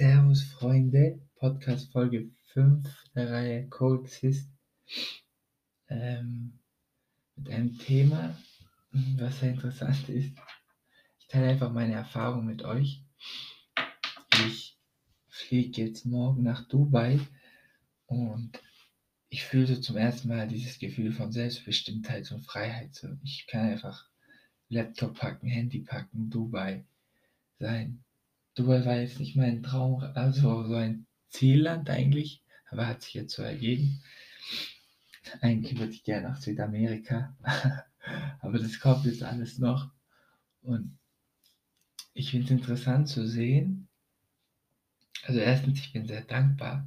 Servus Freunde, Podcast Folge 5 der Reihe Coexist ähm, mit einem Thema, was sehr interessant ist. Ich teile einfach meine Erfahrung mit euch. Ich fliege jetzt morgen nach Dubai und ich fühle zum ersten Mal dieses Gefühl von Selbstbestimmtheit und Freiheit. So, ich kann einfach Laptop packen, Handy packen, Dubai sein Dubai war jetzt nicht mein Traum, also so ein Zielland eigentlich, aber hat sich jetzt so ergeben. Eigentlich würde ich gerne nach Südamerika, aber das kommt jetzt alles noch. Und ich finde es interessant zu sehen. Also erstens, ich bin sehr dankbar,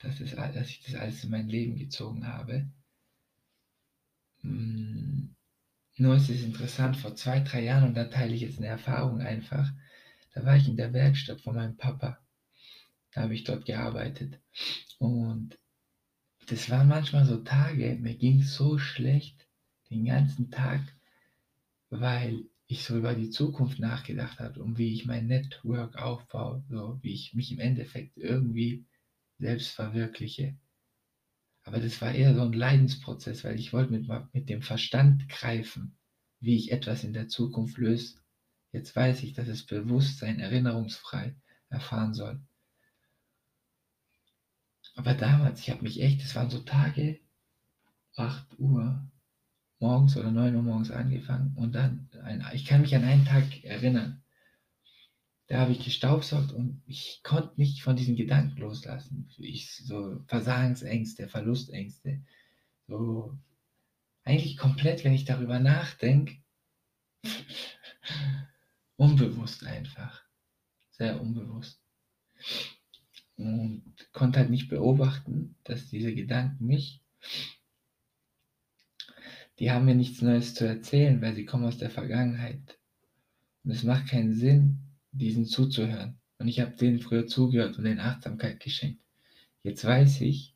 dass, es, dass ich das alles in mein Leben gezogen habe. Hm, nur ist es interessant, vor zwei, drei Jahren, und da teile ich jetzt eine Erfahrung einfach, da war ich in der Werkstatt von meinem Papa. Da habe ich dort gearbeitet. Und das waren manchmal so Tage, mir ging so schlecht den ganzen Tag, weil ich so über die Zukunft nachgedacht habe und wie ich mein Network aufbaue, so wie ich mich im Endeffekt irgendwie selbst verwirkliche. Aber das war eher so ein Leidensprozess, weil ich wollte mit, mit dem Verstand greifen, wie ich etwas in der Zukunft löse, Jetzt weiß ich, dass es Bewusstsein erinnerungsfrei erfahren soll. Aber damals, ich habe mich echt, das waren so Tage, 8 Uhr morgens oder 9 Uhr morgens angefangen und dann, ein, ich kann mich an einen Tag erinnern, da habe ich gestaubsaugt und ich konnte nicht von diesen Gedanken loslassen. Ich, so Versagensängste, Verlustängste, so eigentlich komplett, wenn ich darüber nachdenke, unbewusst einfach. Sehr unbewusst. Und konnte halt nicht beobachten, dass diese Gedanken mich, die haben mir nichts Neues zu erzählen, weil sie kommen aus der Vergangenheit. Und es macht keinen Sinn, diesen zuzuhören. Und ich habe denen früher zugehört und denen Achtsamkeit geschenkt. Jetzt weiß ich,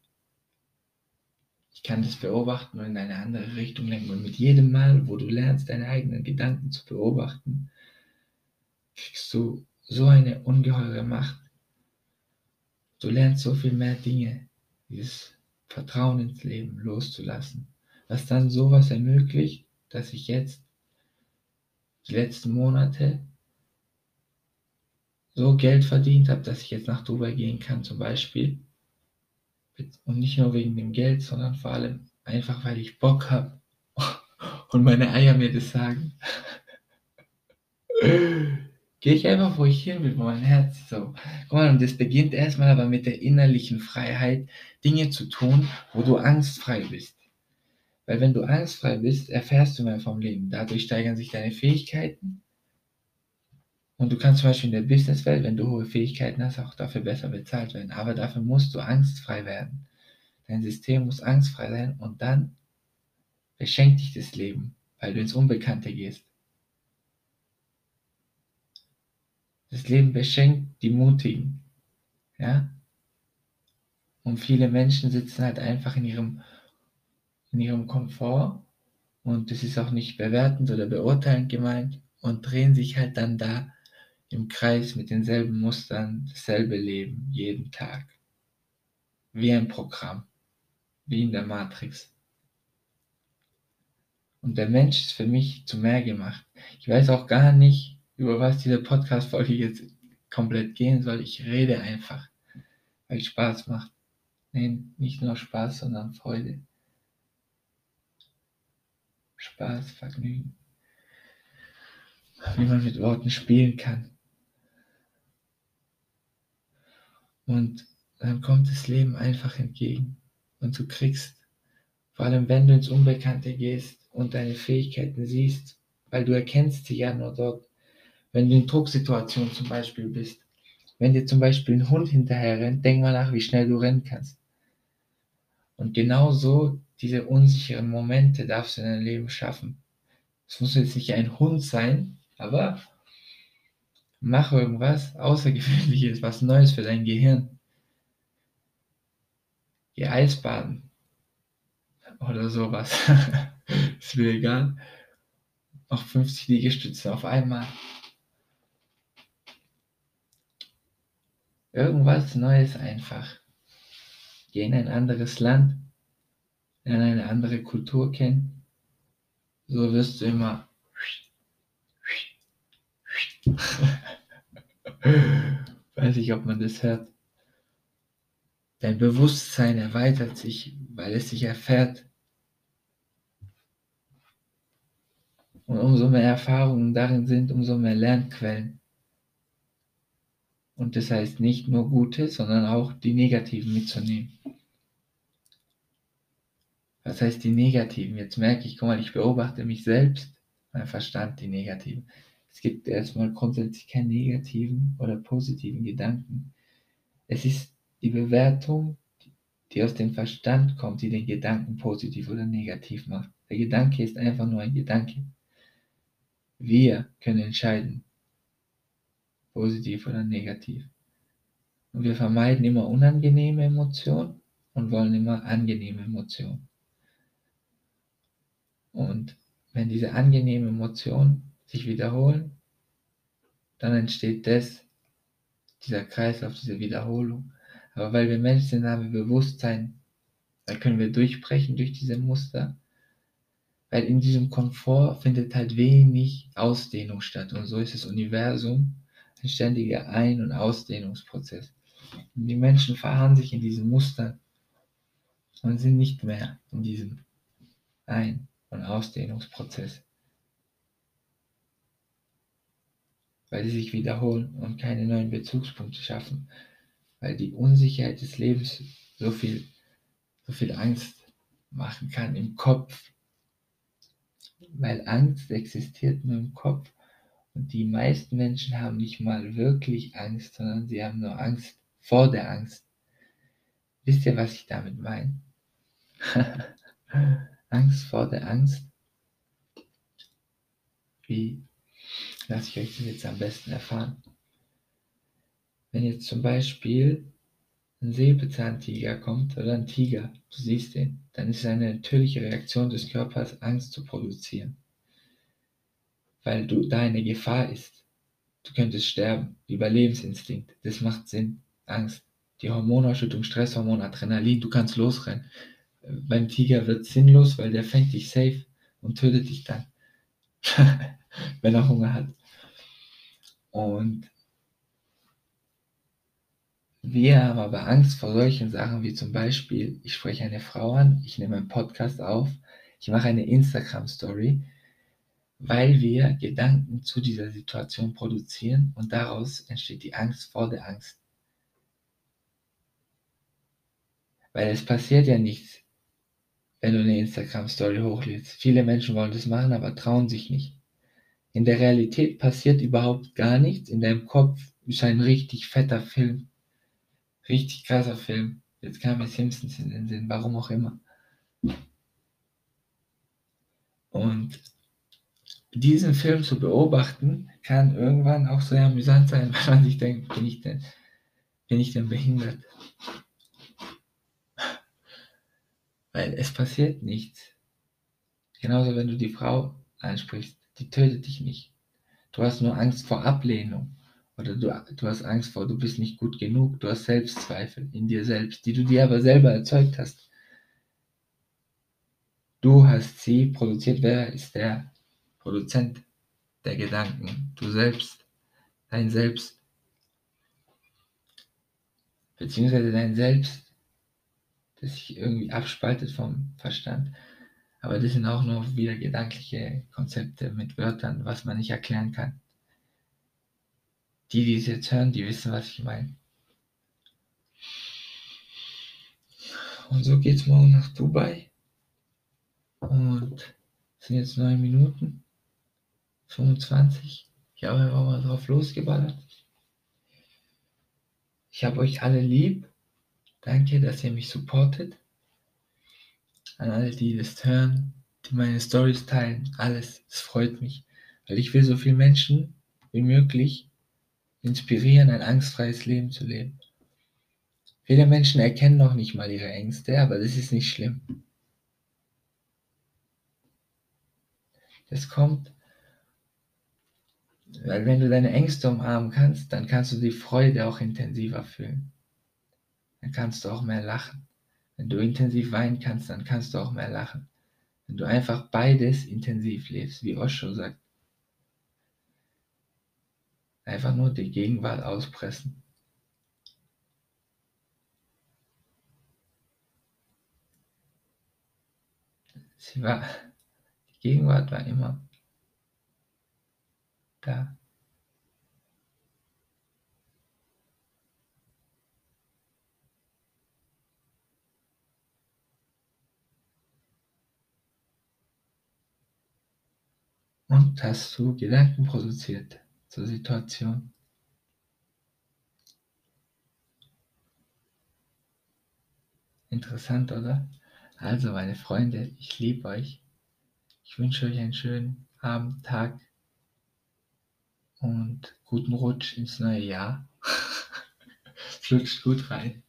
ich kann das beobachten und in eine andere Richtung lenken. Und mit jedem Mal, wo du lernst, deine eigenen Gedanken zu beobachten, kriegst du so eine ungeheure Macht. Du lernst so viel mehr Dinge, dieses Vertrauen ins Leben loszulassen, was dann sowas ermöglicht, dass ich jetzt die letzten Monate so Geld verdient habe, dass ich jetzt nach Dubai gehen kann zum Beispiel. Und nicht nur wegen dem Geld, sondern vor allem einfach, weil ich Bock habe und meine Eier mir das sagen. gehe ich einfach, wo ich hin will, wo mein Herz so. Guck mal, und das beginnt erstmal aber mit der innerlichen Freiheit, Dinge zu tun, wo du angstfrei bist. Weil wenn du angstfrei bist, erfährst du mehr vom Leben. Dadurch steigern sich deine Fähigkeiten. Und du kannst zum Beispiel in der Businesswelt, wenn du hohe Fähigkeiten hast, auch dafür besser bezahlt werden. Aber dafür musst du angstfrei werden. Dein System muss angstfrei sein und dann beschenkt dich das Leben, weil du ins Unbekannte gehst. Das Leben beschenkt die Mutigen. Ja? Und viele Menschen sitzen halt einfach in ihrem, in ihrem Komfort und das ist auch nicht bewertend oder beurteilend gemeint und drehen sich halt dann da im Kreis mit denselben Mustern, dasselbe Leben jeden Tag. Wie ein Programm, wie in der Matrix. Und der Mensch ist für mich zu mehr gemacht. Ich weiß auch gar nicht, über was diese Podcast-Folge jetzt komplett gehen soll. Ich rede einfach, weil es Spaß macht. Nein, nicht nur Spaß, sondern Freude. Spaß, Vergnügen. Wie man mit Worten spielen kann. Und dann kommt das Leben einfach entgegen. Und du kriegst, vor allem wenn du ins Unbekannte gehst und deine Fähigkeiten siehst, weil du erkennst sie ja nur dort, wenn du in Drucksituationen zum Beispiel bist, wenn dir zum Beispiel ein Hund hinterher rennt, denk mal nach, wie schnell du rennen kannst. Und genau so diese unsicheren Momente darfst du in deinem Leben schaffen. Es muss jetzt nicht ein Hund sein, aber mach irgendwas Außergewöhnliches, was Neues für dein Gehirn. Geh Eisbaden. Oder sowas. Ist mir egal. Auch 50 Liegestütze auf einmal. Irgendwas Neues einfach. Geh in ein anderes Land, lerne eine andere Kultur kennen. So wirst du immer. Weiß ich, ob man das hört. Dein Bewusstsein erweitert sich, weil es sich erfährt. Und umso mehr Erfahrungen darin sind, umso mehr Lernquellen. Und das heißt nicht nur gute, sondern auch die negativen mitzunehmen. Was heißt die negativen? Jetzt merke ich, guck mal, ich beobachte mich selbst, mein Verstand, die negativen. Es gibt erstmal grundsätzlich keine negativen oder positiven Gedanken. Es ist die Bewertung, die aus dem Verstand kommt, die den Gedanken positiv oder negativ macht. Der Gedanke ist einfach nur ein Gedanke. Wir können entscheiden, positiv oder negativ. Und wir vermeiden immer unangenehme Emotionen und wollen immer angenehme Emotionen. Und wenn diese angenehmen Emotionen sich wiederholen, dann entsteht das, dieser Kreislauf, diese Wiederholung. Aber weil wir Menschen sind, haben wir Bewusstsein, da können wir durchbrechen durch diese Muster, weil in diesem Komfort findet halt wenig Ausdehnung statt. Und so ist das Universum ein ständiger Ein- und Ausdehnungsprozess. Und die Menschen verharren sich in diesen Mustern und sind nicht mehr in diesem Ein- und Ausdehnungsprozess. Weil sie sich wiederholen und keine neuen Bezugspunkte schaffen. Weil die Unsicherheit des Lebens so viel, so viel Angst machen kann im Kopf. Weil Angst existiert nur im Kopf die meisten Menschen haben nicht mal wirklich Angst, sondern sie haben nur Angst vor der Angst. Wisst ihr, was ich damit meine? Angst vor der Angst. Wie lasse ich euch das jetzt am besten erfahren? Wenn jetzt zum Beispiel ein Säbelzahntiger kommt oder ein Tiger, du siehst den, dann ist es eine natürliche Reaktion des Körpers, Angst zu produzieren weil du da eine Gefahr ist. Du könntest sterben. Überlebensinstinkt. Das macht Sinn. Angst. Die Hormonausschüttung, Stresshormon, Adrenalin, du kannst losrennen. Beim Tiger wird es sinnlos, weil der fängt dich safe und tötet dich dann. Wenn er Hunger hat. Und wir haben aber Angst vor solchen Sachen wie zum Beispiel, ich spreche eine Frau an, ich nehme einen Podcast auf, ich mache eine Instagram-Story, weil wir Gedanken zu dieser Situation produzieren und daraus entsteht die Angst vor der Angst. Weil es passiert ja nichts, wenn du eine Instagram-Story hochlädst. Viele Menschen wollen das machen, aber trauen sich nicht. In der Realität passiert überhaupt gar nichts. In deinem Kopf ist ein richtig fetter Film. Richtig krasser Film. Jetzt kam mir Simpsons in den Sinn, warum auch immer. Und diesen Film zu beobachten, kann irgendwann auch sehr amüsant sein, weil man sich denkt, bin ich denn, bin ich denn behindert? Weil es passiert nichts. Genauso, wenn du die Frau ansprichst, die tötet dich nicht. Du hast nur Angst vor Ablehnung. Oder du, du hast Angst vor, du bist nicht gut genug. Du hast Selbstzweifel in dir selbst, die du dir aber selber erzeugt hast. Du hast sie produziert. Wer ist der Produzent der Gedanken, du selbst, dein Selbst, beziehungsweise dein Selbst, das sich irgendwie abspaltet vom Verstand. Aber das sind auch nur wieder gedankliche Konzepte mit Wörtern, was man nicht erklären kann. Die, die es jetzt hören, die wissen, was ich meine. Und so geht's morgen nach Dubai. Und es sind jetzt neun Minuten. 25. Ich habe einfach mal drauf losgeballert. Ich habe euch alle lieb. Danke, dass ihr mich supportet. An alle, die das hören, die meine Stories teilen, alles. Es freut mich, weil ich will so viele Menschen wie möglich inspirieren, ein angstfreies Leben zu leben. Viele Menschen erkennen noch nicht mal ihre Ängste, aber das ist nicht schlimm. Das kommt Weil wenn du deine Ängste umarmen kannst, dann kannst du die Freude auch intensiver fühlen. Dann kannst du auch mehr lachen. Wenn du intensiv weinen kannst, dann kannst du auch mehr lachen. Wenn du einfach beides intensiv lebst, wie Osho sagt. Einfach nur die Gegenwart auspressen. Sie war, die Gegenwart war immer da. Und hast du Gedanken produziert zur Situation? Interessant, oder? Also, meine Freunde, ich liebe euch. Ich wünsche euch einen schönen Abend, Tag und guten Rutsch ins neue Jahr. Flutscht gut rein.